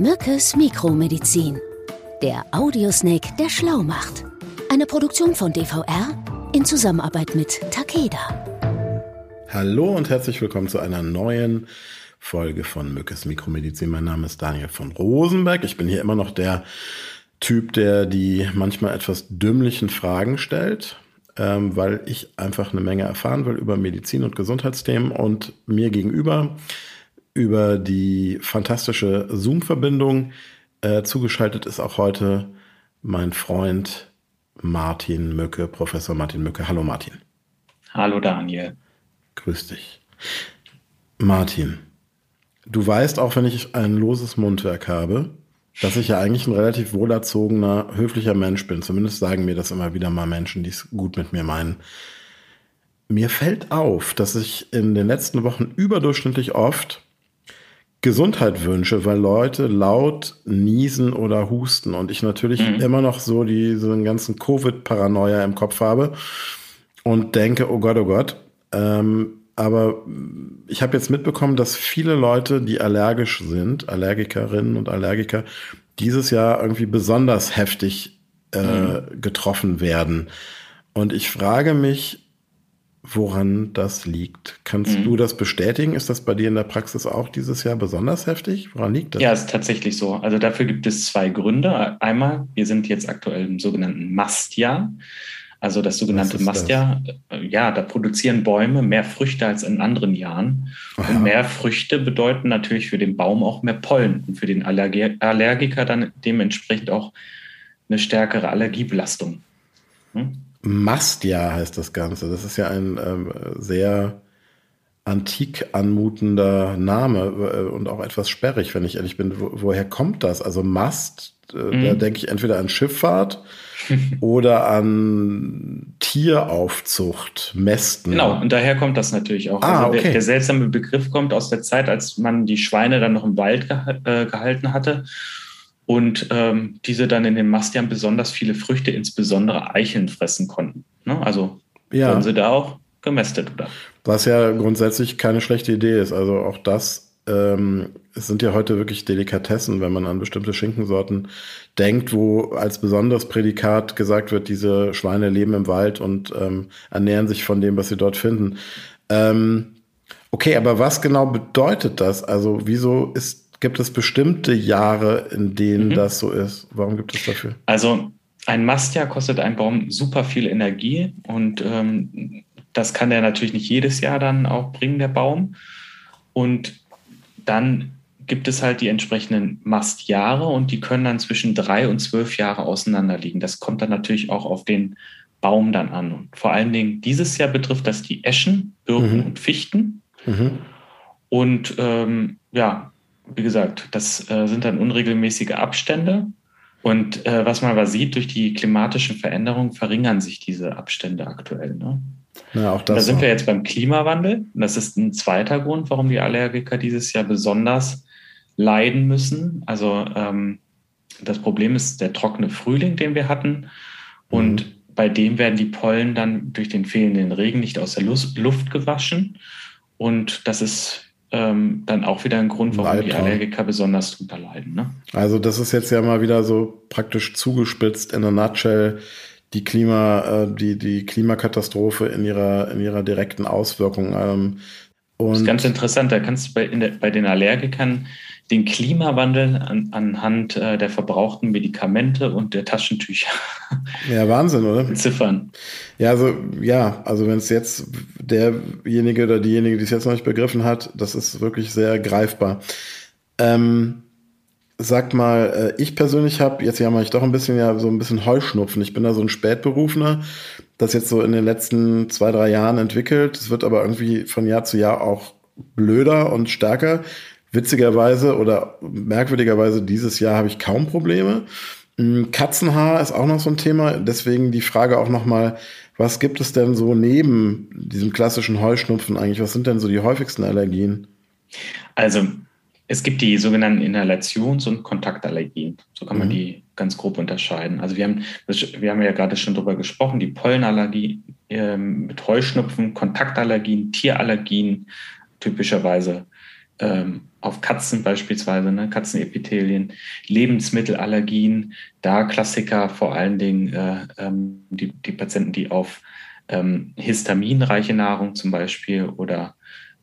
Mückes Mikromedizin. Der Audiosnake, der schlau macht. Eine Produktion von DVR in Zusammenarbeit mit Takeda. Hallo und herzlich willkommen zu einer neuen Folge von Mückes Mikromedizin. Mein Name ist Daniel von Rosenberg. Ich bin hier immer noch der Typ, der die manchmal etwas dümmlichen Fragen stellt, ähm, weil ich einfach eine Menge erfahren will über Medizin und Gesundheitsthemen und mir gegenüber über die fantastische Zoom-Verbindung äh, zugeschaltet ist auch heute mein Freund Martin Mücke, Professor Martin Mücke. Hallo Martin. Hallo Daniel. Grüß dich. Martin, du weißt auch, wenn ich ein loses Mundwerk habe, dass ich ja eigentlich ein relativ wohlerzogener, höflicher Mensch bin. Zumindest sagen mir das immer wieder mal Menschen, die es gut mit mir meinen. Mir fällt auf, dass ich in den letzten Wochen überdurchschnittlich oft Gesundheit wünsche, weil Leute laut niesen oder husten und ich natürlich mhm. immer noch so diesen ganzen Covid-Paranoia im Kopf habe und denke, oh Gott, oh Gott. Ähm, aber ich habe jetzt mitbekommen, dass viele Leute, die allergisch sind, Allergikerinnen und Allergiker, dieses Jahr irgendwie besonders heftig äh, mhm. getroffen werden. Und ich frage mich, woran das liegt. Kannst mhm. du das bestätigen? Ist das bei dir in der Praxis auch dieses Jahr besonders heftig? Woran liegt das? Ja, ist tatsächlich so. Also dafür gibt es zwei Gründe. Einmal, wir sind jetzt aktuell im sogenannten Mastjahr. Also das sogenannte Mastjahr? Äh, ja, da produzieren Bäume mehr Früchte als in anderen Jahren. Aha. Und mehr Früchte bedeuten natürlich für den Baum auch mehr Pollen und für den Allerg Allergiker dann dementsprechend auch eine stärkere Allergiebelastung. Hm? Mastjahr heißt das Ganze. Das ist ja ein ähm, sehr antik anmutender Name äh, und auch etwas sperrig, wenn ich ehrlich bin. Wo, woher kommt das? Also Mast, äh, mhm. da denke ich entweder an Schifffahrt oder an Tieraufzucht, Mästen. Genau, und daher kommt das natürlich auch. Ah, also okay. der, seltsame Begriff kommt aus der Zeit, als man die Schweine dann noch im Wald äh, gehalten hatte und ähm, diese dann in den Mastjahren besonders viele Früchte, insbesondere Eicheln, fressen konnten. Ne? Also ja. wurden sie da auch gemästet, oder? Was ja grundsätzlich keine schlechte Idee ist. Also auch das ähm, es sind ja heute wirklich Delikatessen, wenn man an bestimmte Schinkensorten denkt, wo als besonderes Prädikat gesagt wird, diese Schweine leben im Wald und ähm, ernähren sich von dem, was sie dort finden. Ähm, okay, aber was genau bedeutet das? Also wieso ist Gibt es bestimmte Jahre, in denen mhm. das so ist? Warum gibt es dafür? Also ein Mastjahr kostet ein Baum super viel Energie und ähm, das kann der natürlich nicht jedes Jahr dann auch bringen, der Baum. Und dann gibt es halt die entsprechenden Mastjahre und die können dann zwischen drei und zwölf Jahre auseinander liegen. Das kommt dann natürlich auch auf den Baum dann an. Und vor allen Dingen dieses Jahr betrifft das die Eschen, Birken mhm. und Fichten. Mhm. Und ähm, ja, wie gesagt, das äh, sind dann unregelmäßige Abstände. Und äh, was man aber sieht, durch die klimatischen Veränderungen verringern sich diese Abstände aktuell. Ne? Ja, auch das da sind auch. wir jetzt beim Klimawandel. Das ist ein zweiter Grund, warum die Allergiker dieses Jahr besonders leiden müssen. Also ähm, das Problem ist der trockene Frühling, den wir hatten. Und mhm. bei dem werden die Pollen dann durch den fehlenden Regen nicht aus der Luft gewaschen. Und das ist ähm, dann auch wieder ein Grund, warum ein die Allergiker besonders drunter leiden. Ne? Also das ist jetzt ja mal wieder so praktisch zugespitzt in a nutshell die Klima, äh, die, die Klimakatastrophe in ihrer, in ihrer direkten Auswirkung. Ähm, und das ist ganz interessant. Da kannst du bei, der, bei den Allergikern den Klimawandel an, anhand äh, der verbrauchten Medikamente und der Taschentücher. Ja, Wahnsinn, oder? Beziffern. Ja, also, ja, also wenn es jetzt derjenige oder diejenige, die es jetzt noch nicht begriffen hat, das ist wirklich sehr greifbar. Ähm, sag mal, äh, ich persönlich habe, jetzt jammer ich doch ein bisschen ja so ein bisschen Heuschnupfen. Ich bin da so ein Spätberufener, das jetzt so in den letzten zwei, drei Jahren entwickelt. Es wird aber irgendwie von Jahr zu Jahr auch blöder und stärker. Witzigerweise oder merkwürdigerweise dieses Jahr habe ich kaum Probleme. Hm, Katzenhaar ist auch noch so ein Thema. Deswegen die Frage auch nochmal, was gibt es denn so neben diesem klassischen Heuschnupfen eigentlich? Was sind denn so die häufigsten Allergien? Also es gibt die sogenannten Inhalations- und Kontaktallergien. So kann man mhm. die ganz grob unterscheiden. Also wir haben, wir haben ja gerade schon darüber gesprochen, die Pollenallergie äh, mit Heuschnupfen, Kontaktallergien, Tierallergien, typischerweise ähm, auf Katzen beispielsweise, ne? Katzenepithelien, Lebensmittelallergien, da Klassiker vor allen Dingen äh, ähm, die, die Patienten, die auf ähm, histaminreiche Nahrung zum Beispiel oder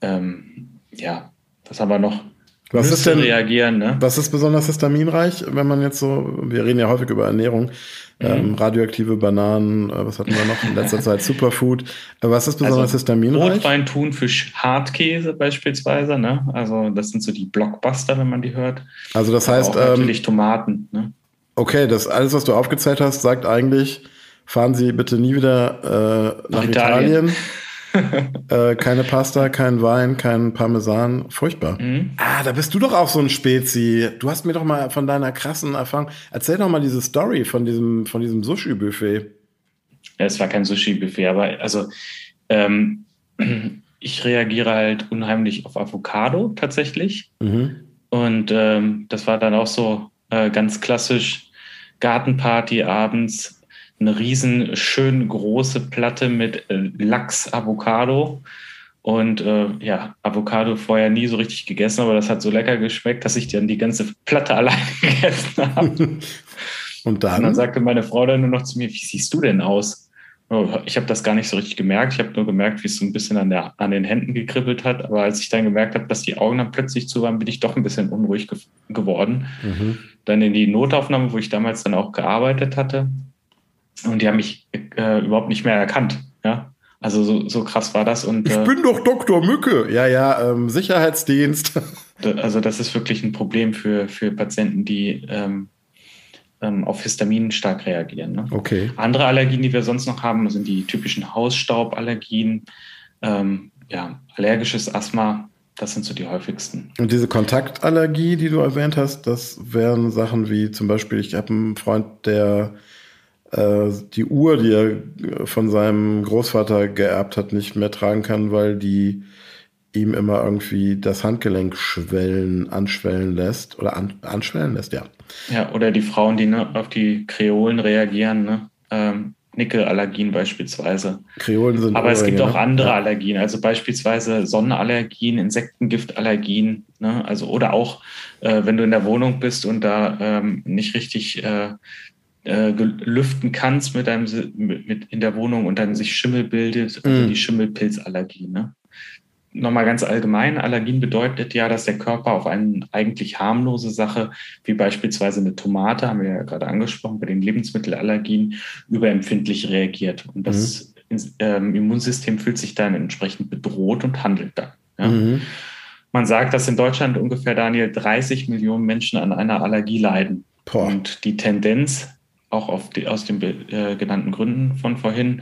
ähm, ja, was haben wir noch? Was ist denn, reagieren, ne? Was ist besonders histaminreich, wenn man jetzt so, wir reden ja häufig über Ernährung, mhm. ähm, radioaktive Bananen, äh, was hatten wir noch in letzter Zeit, Superfood. Äh, was ist besonders also, histaminreich? Rotwein, Thunfisch, Hartkäse beispielsweise, ne? Also das sind so die Blockbuster, wenn man die hört. Also das heißt. Aber auch natürlich ähm, Tomaten, ne? Okay, das alles, was du aufgezählt hast, sagt eigentlich, fahren Sie bitte nie wieder äh, nach, nach Italien. Italien. äh, keine Pasta, kein Wein, kein Parmesan. Furchtbar. Mhm. Ah, da bist du doch auch so ein Spezi. Du hast mir doch mal von deiner krassen Erfahrung. Erzähl doch mal diese Story von diesem, von diesem Sushi-Buffet. Ja, es war kein Sushi-Buffet, aber also ähm, ich reagiere halt unheimlich auf Avocado tatsächlich. Mhm. Und ähm, das war dann auch so äh, ganz klassisch Gartenparty abends eine riesen schön große Platte mit äh, Lachs Avocado und äh, ja, Avocado vorher nie so richtig gegessen, aber das hat so lecker geschmeckt, dass ich dann die ganze Platte alleine gegessen habe. und dann? Und dann sagte meine Frau dann nur noch zu mir, wie siehst du denn aus? Oh, ich habe das gar nicht so richtig gemerkt. Ich habe nur gemerkt, wie es so ein bisschen an, der, an den Händen gekribbelt hat. Aber als ich dann gemerkt habe, dass die Augen dann plötzlich zu waren, bin ich doch ein bisschen unruhig ge geworden. Mhm. Dann in die Notaufnahme, wo ich damals dann auch gearbeitet hatte. Und die haben mich äh, überhaupt nicht mehr erkannt. Ja? Also so, so krass war das. Und, ich äh, bin doch Dr. Mücke. Ja, ja, ähm, Sicherheitsdienst. Also das ist wirklich ein Problem für, für Patienten, die ähm, ähm, auf Histamin stark reagieren. Ne? Okay. Andere Allergien, die wir sonst noch haben, sind die typischen Hausstauballergien, ähm, ja, allergisches Asthma. Das sind so die häufigsten. Und diese Kontaktallergie, die du erwähnt hast, das wären Sachen wie zum Beispiel, ich habe einen Freund, der die Uhr, die er von seinem Großvater geerbt hat, nicht mehr tragen kann, weil die ihm immer irgendwie das Handgelenk schwellen, anschwellen lässt oder an, anschwellen lässt, ja. Ja, oder die Frauen, die ne, auf die Kreolen reagieren, ne? Ähm, Nickelallergien beispielsweise. Kreolen sind Aber es gibt auch ne? andere ja. Allergien, also beispielsweise Sonnenallergien, Insektengiftallergien, ne? also oder auch, äh, wenn du in der Wohnung bist und da ähm, nicht richtig äh, äh, lüften kannst mit deinem mit in der Wohnung und dann sich Schimmel bildet, also mm. die Schimmelpilzallergie. Ne? Nochmal ganz allgemein, Allergien bedeutet ja, dass der Körper auf eine eigentlich harmlose Sache, wie beispielsweise eine Tomate, haben wir ja gerade angesprochen, bei den Lebensmittelallergien, überempfindlich reagiert. Und das mm. ähm, Immunsystem fühlt sich dann entsprechend bedroht und handelt dann. Ja? Mm. Man sagt, dass in Deutschland ungefähr, Daniel, 30 Millionen Menschen an einer Allergie leiden. Boah. Und die Tendenz auch die, aus den äh, genannten Gründen von vorhin,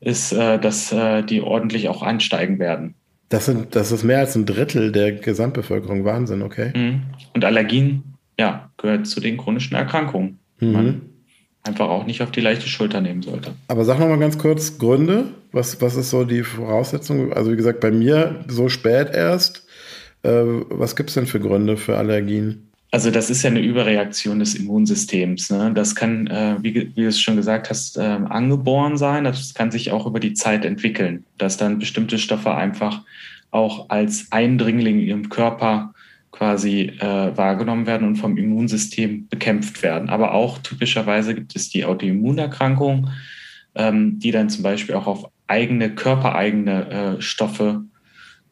ist, äh, dass äh, die ordentlich auch einsteigen werden. Das, sind, das ist mehr als ein Drittel der Gesamtbevölkerung. Wahnsinn, okay. Mhm. Und Allergien, ja, gehört zu den chronischen Erkrankungen. Mhm. Man einfach auch nicht auf die leichte Schulter nehmen sollte. Aber sag noch mal ganz kurz Gründe. Was, was ist so die Voraussetzung? Also wie gesagt, bei mir so spät erst. Äh, was gibt es denn für Gründe für Allergien? Also das ist ja eine Überreaktion des Immunsystems. Ne? Das kann, äh, wie, wie, du es schon gesagt hast, äh, angeboren sein. Das kann sich auch über die Zeit entwickeln, dass dann bestimmte Stoffe einfach auch als Eindringling im Körper quasi äh, wahrgenommen werden und vom Immunsystem bekämpft werden. Aber auch typischerweise gibt es die Autoimmunerkrankung, ähm, die dann zum Beispiel auch auf eigene, körpereigene äh, Stoffe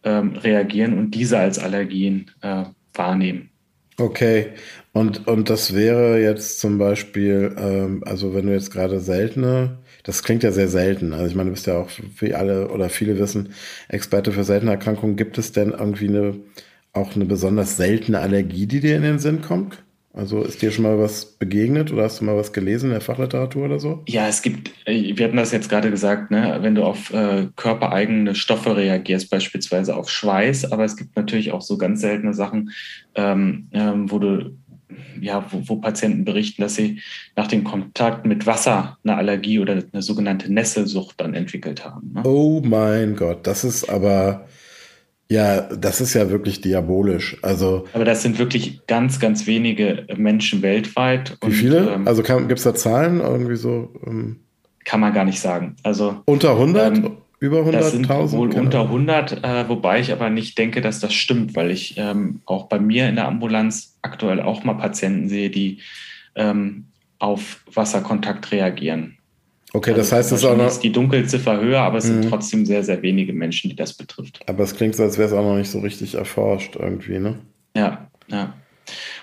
ähm, reagieren und diese als Allergien äh, wahrnehmen. Okay, und, und das wäre jetzt zum Beispiel, ähm, also wenn du jetzt gerade seltene, das klingt ja sehr selten, also ich meine, du bist ja auch, wie alle oder viele wissen, Experte für seltene Erkrankungen. Gibt es denn irgendwie eine, auch eine besonders seltene Allergie, die dir in den Sinn kommt? Also ist dir schon mal was begegnet oder hast du mal was gelesen in der Fachliteratur oder so? Ja, es gibt, äh, wir hatten das jetzt gerade gesagt, ne, wenn du auf äh, körpereigene Stoffe reagierst, beispielsweise auf Schweiß, aber es gibt natürlich auch so ganz seltene Sachen, ähm, ähm, wo du ja, wo, wo, Patienten berichten, dass sie nach dem Kontakt mit Wasser eine Allergie oder eine sogenannte Nesselsucht dann entwickelt haben. Ne? Oh mein Gott, das ist aber ja, das ist ja wirklich diabolisch. Also, Aber das sind wirklich ganz, ganz wenige Menschen weltweit. Wie und, viele? Ähm, also gibt es da Zahlen irgendwie so? Ähm, kann man gar nicht sagen. Also unter 100? Ähm, über 100.000? Das sind wohl genau. unter 100, äh, wobei ich aber nicht denke, dass das stimmt, weil ich ähm, auch bei mir in der Ambulanz aktuell auch mal Patienten sehe, die ähm, auf Wasserkontakt reagieren. Okay, also das heißt, es ist auch noch. ist die Dunkelziffer höher, aber es mhm. sind trotzdem sehr, sehr wenige Menschen, die das betrifft. Aber es klingt so, als wäre es auch noch nicht so richtig erforscht irgendwie, ne? Ja, ja.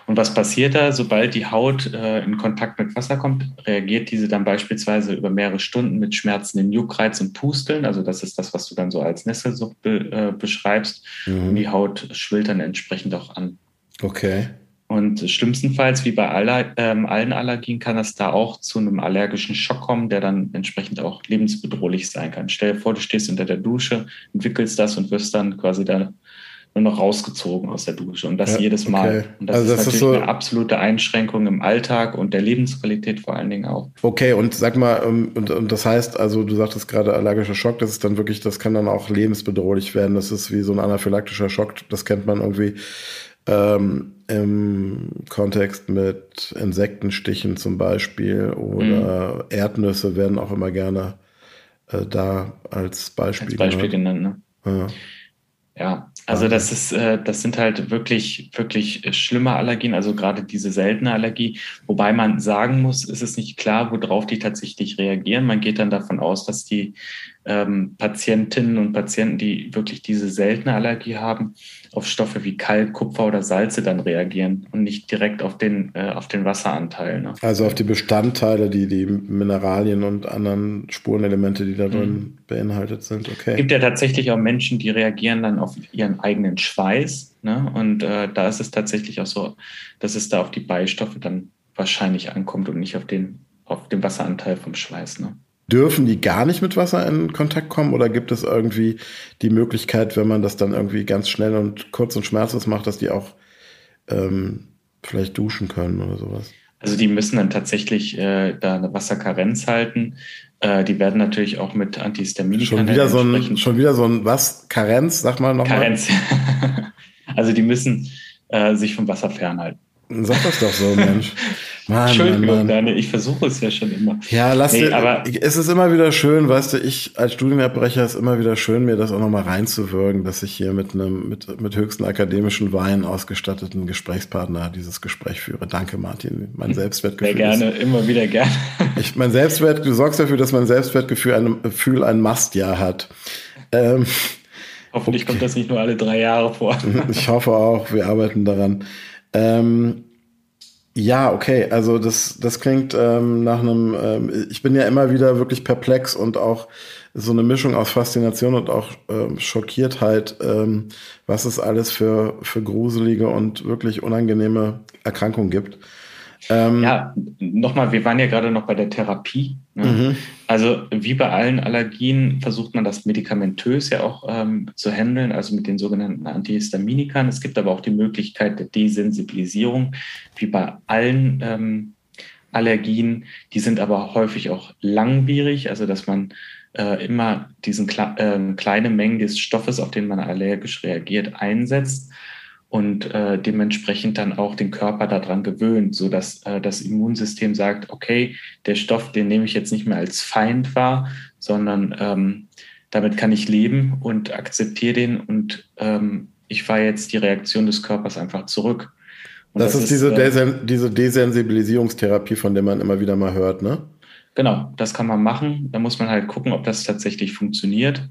Und was passiert da? Sobald die Haut äh, in Kontakt mit Wasser kommt, reagiert diese dann beispielsweise über mehrere Stunden mit Schmerzen in Juckreiz und Pusteln. Also das ist das, was du dann so als Nesselsucht be äh, beschreibst. Mhm. Und die Haut schwillt dann entsprechend auch an. Okay. Und schlimmstenfalls, wie bei aller, ähm, allen Allergien, kann es da auch zu einem allergischen Schock kommen, der dann entsprechend auch lebensbedrohlich sein kann. Stell dir vor, du stehst unter der Dusche, entwickelst das und wirst dann quasi da nur noch rausgezogen aus der Dusche und das ja, jedes Mal. Okay. Und das also ist das natürlich ist so eine absolute Einschränkung im Alltag und der Lebensqualität vor allen Dingen auch. Okay, und sag mal, ähm, und, und das heißt, also du sagtest gerade allergischer Schock, das ist dann wirklich, das kann dann auch lebensbedrohlich werden. Das ist wie so ein anaphylaktischer Schock, das kennt man irgendwie ähm, im Kontext mit Insektenstichen zum Beispiel oder mhm. Erdnüsse werden auch immer gerne äh, da als Beispiel, als Beispiel genannt. Ne? Ja. Ja, also das ist, äh, das sind halt wirklich, wirklich schlimme Allergien, also gerade diese seltene Allergie. Wobei man sagen muss, ist es nicht klar, worauf die tatsächlich reagieren. Man geht dann davon aus, dass die ähm, Patientinnen und Patienten, die wirklich diese seltene Allergie haben, auf Stoffe wie Kalk, Kupfer oder Salze dann reagieren und nicht direkt auf den, äh, auf den Wasseranteil. Ne? Also auf die Bestandteile, die die Mineralien und anderen Spurenelemente, die da drin mhm. beinhaltet sind. Okay. Es gibt ja tatsächlich auch Menschen, die reagieren dann auf ihren eigenen Schweiß. Ne? Und äh, da ist es tatsächlich auch so, dass es da auf die Beistoffe dann wahrscheinlich ankommt und nicht auf den, auf den Wasseranteil vom Schweiß. Ne? Dürfen die gar nicht mit Wasser in Kontakt kommen oder gibt es irgendwie die Möglichkeit, wenn man das dann irgendwie ganz schnell und kurz und schmerzlos macht, dass die auch ähm, vielleicht duschen können oder sowas? Also die müssen dann tatsächlich äh, da eine Wasserkarenz halten. Äh, die werden natürlich auch mit Antihistaminika schon wieder so ein schon wieder so ein was Karenz, sag mal nochmal. Karenz. also die müssen äh, sich vom Wasser fernhalten. Sag das doch so, Mensch. Mann, Entschuldigung, Mann. Daniel, ich versuche es ja schon immer. Ja, lass nee, dir, aber es ist immer wieder schön, weißt du, ich als Studienabbrecher ist immer wieder schön, mir das auch nochmal reinzuwirken, dass ich hier mit einem, mit, mit höchsten akademischen Wein ausgestatteten Gesprächspartner dieses Gespräch führe. Danke, Martin. Mein Selbstwertgefühl. Sehr gerne, ist, immer wieder gerne. Ich, mein Selbstwert, du sorgst dafür, dass mein Selbstwertgefühl ein, Gefühl ein Mastjahr hat. Ähm, Hoffentlich okay. kommt das nicht nur alle drei Jahre vor. Ich hoffe auch, wir arbeiten daran. Ähm, ja, okay. Also das, das klingt ähm, nach einem. Ähm, ich bin ja immer wieder wirklich perplex und auch so eine Mischung aus Faszination und auch ähm, Schockiertheit, ähm, was es alles für für gruselige und wirklich unangenehme Erkrankungen gibt. Ähm, ja, nochmal, wir waren ja gerade noch bei der Therapie. Ne? Mhm. Also wie bei allen Allergien versucht man das medikamentös ja auch ähm, zu handeln, also mit den sogenannten Antihistaminikern. Es gibt aber auch die Möglichkeit der Desensibilisierung, wie bei allen ähm, Allergien. Die sind aber häufig auch langwierig, also dass man äh, immer diesen äh, kleine Mengen des Stoffes, auf den man allergisch reagiert, einsetzt und äh, dementsprechend dann auch den Körper daran gewöhnt, so dass äh, das Immunsystem sagt, okay, der Stoff, den nehme ich jetzt nicht mehr als Feind wahr, sondern ähm, damit kann ich leben und akzeptiere den und ähm, ich fahre jetzt die Reaktion des Körpers einfach zurück. Das, das, ist diese, äh, Desen diese Desensibilisierungstherapie, von der man immer wieder mal hört, ne? Genau, das kann man machen. Da muss man halt gucken, ob das tatsächlich funktioniert.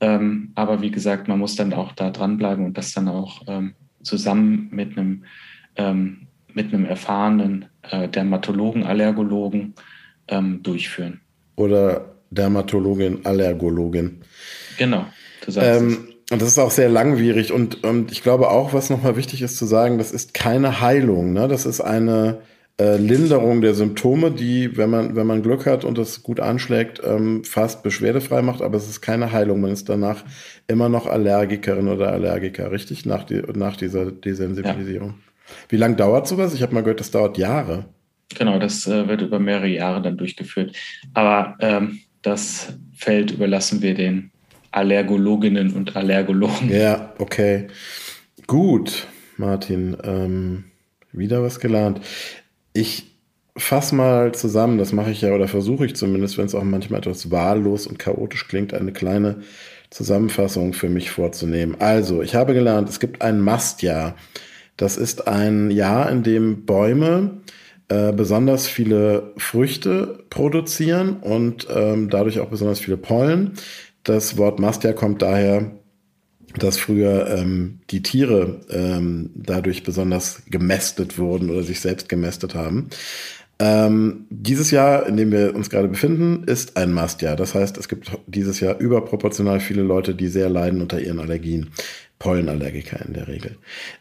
Ähm, aber wie gesagt, man muss dann auch da dranbleiben und das dann auch ähm, zusammen mit einem, ähm, mit einem erfahrenen äh, Dermatologen, Allergologen ähm, durchführen. Oder Dermatologin, Allergologin. Genau. Ähm, und das ist auch sehr langwierig. Und, und ich glaube auch, was nochmal wichtig ist zu sagen, das ist keine Heilung. Ne? Das ist eine äh, Linderung der Symptome, die, wenn man, wenn man Glück hat und das gut anschlägt, ähm, fast beschwerdefrei macht, aber es ist keine Heilung. Man ist danach immer noch Allergikerin oder Allergiker, richtig? Nach, die, nach dieser Desensibilisierung. Ja. Wie lange dauert sowas? Ich habe mal gehört, das dauert Jahre. Genau, das äh, wird über mehrere Jahre dann durchgeführt. Aber ähm, das Feld überlassen wir den Allergologinnen und Allergologen. Ja, okay. Gut, Martin. Ähm, wieder was gelernt. Ich fasse mal zusammen, das mache ich ja oder versuche ich zumindest, wenn es auch manchmal etwas wahllos und chaotisch klingt, eine kleine Zusammenfassung für mich vorzunehmen. Also, ich habe gelernt, es gibt ein Mastjahr. Das ist ein Jahr, in dem Bäume äh, besonders viele Früchte produzieren und ähm, dadurch auch besonders viele Pollen. Das Wort Mastjahr kommt daher dass früher ähm, die Tiere ähm, dadurch besonders gemästet wurden oder sich selbst gemästet haben. Ähm, dieses Jahr, in dem wir uns gerade befinden, ist ein Mastjahr. Das heißt, es gibt dieses Jahr überproportional viele Leute, die sehr leiden unter ihren Allergien. Pollenallergiker in der Regel.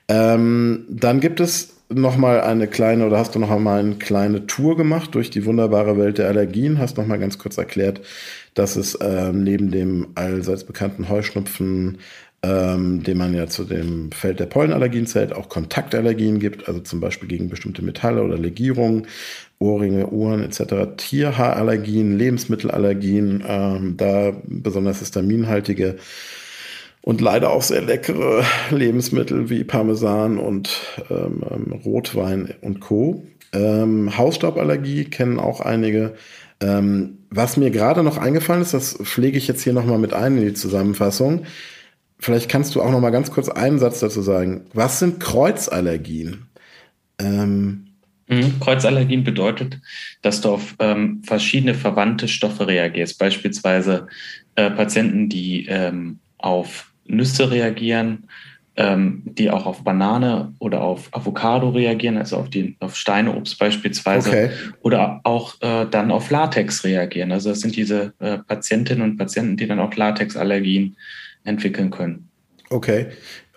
Ähm, dann gibt es noch mal eine kleine oder hast du noch mal eine kleine Tour gemacht durch die wunderbare Welt der Allergien? Hast noch mal ganz kurz erklärt, dass es ähm, neben dem allseits bekannten Heuschnupfen, ähm, den man ja zu dem Feld der Pollenallergien zählt, auch Kontaktallergien gibt, also zum Beispiel gegen bestimmte Metalle oder Legierungen, Ohrringe, Uhren etc., Tierhaarallergien, Lebensmittelallergien, ähm, da besonders histaminhaltige und leider auch sehr leckere Lebensmittel wie Parmesan und ähm, ähm Rotwein und Co. Ähm, Hausstauballergie kennen auch einige. Ähm, was mir gerade noch eingefallen ist, das pflege ich jetzt hier nochmal mit ein in die Zusammenfassung. Vielleicht kannst du auch noch mal ganz kurz einen Satz dazu sagen. Was sind Kreuzallergien? Ähm mhm. Kreuzallergien bedeutet, dass du auf ähm, verschiedene verwandte Stoffe reagierst. Beispielsweise äh, Patienten, die ähm, auf Nüsse reagieren, ähm, die auch auf Banane oder auf Avocado reagieren, also auf, die, auf Steineobst beispielsweise, okay. oder auch äh, dann auf Latex reagieren. Also das sind diese äh, Patientinnen und Patienten, die dann auch Latexallergien entwickeln können. Okay.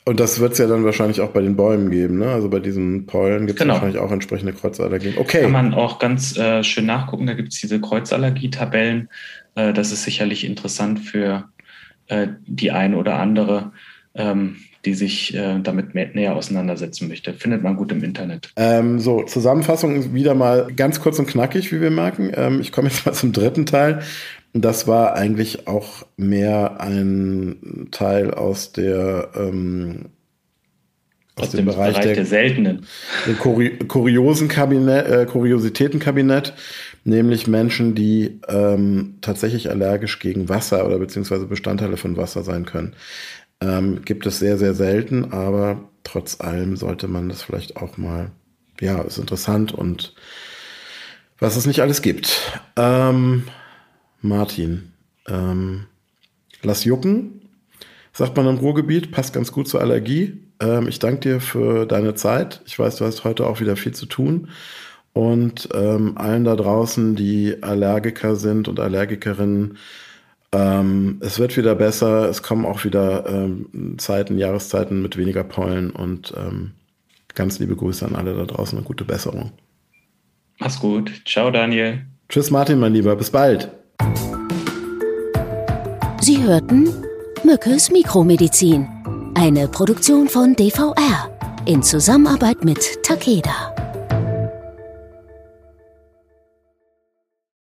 Und das wird es ja dann wahrscheinlich auch bei den Bäumen geben, ne? Also bei diesen Pollen gibt es genau. wahrscheinlich auch entsprechende Kreuzallergien. Okay. Kann man auch ganz äh, schön nachgucken. Da gibt es diese Kreuzallergie-Tabellen. Äh, das ist sicherlich interessant für äh, die ein oder andere, ähm, die sich äh, damit mehr, näher auseinandersetzen möchte. Findet man gut im Internet. Ähm, so, Zusammenfassung wieder mal ganz kurz und knackig, wie wir merken. Ähm, ich komme jetzt mal zum dritten Teil. Das war eigentlich auch mehr ein Teil aus der ähm, aus, aus dem, dem, Bereich, Bereich der, der, seltenen, dem Kuri kuriosen Kabinett, äh, Kuriositätenkabinett, nämlich Menschen, die ähm, tatsächlich allergisch gegen Wasser oder beziehungsweise Bestandteile von Wasser sein können. Ähm, gibt es sehr, sehr selten, aber trotz allem sollte man das vielleicht auch mal, ja, ist interessant und was es nicht alles gibt. Ähm, Martin, ähm, lass jucken, sagt man im Ruhrgebiet, passt ganz gut zur Allergie. Ähm, ich danke dir für deine Zeit. Ich weiß, du hast heute auch wieder viel zu tun. Und ähm, allen da draußen, die Allergiker sind und Allergikerinnen, ähm, es wird wieder besser. Es kommen auch wieder ähm, Zeiten, Jahreszeiten mit weniger Pollen und ähm, ganz liebe Grüße an alle da draußen und gute Besserung. Mach's gut. Ciao, Daniel. Tschüss, Martin, mein Lieber. Bis bald. Sie hörten Mückes Mikromedizin, eine Produktion von DVR in Zusammenarbeit mit Takeda.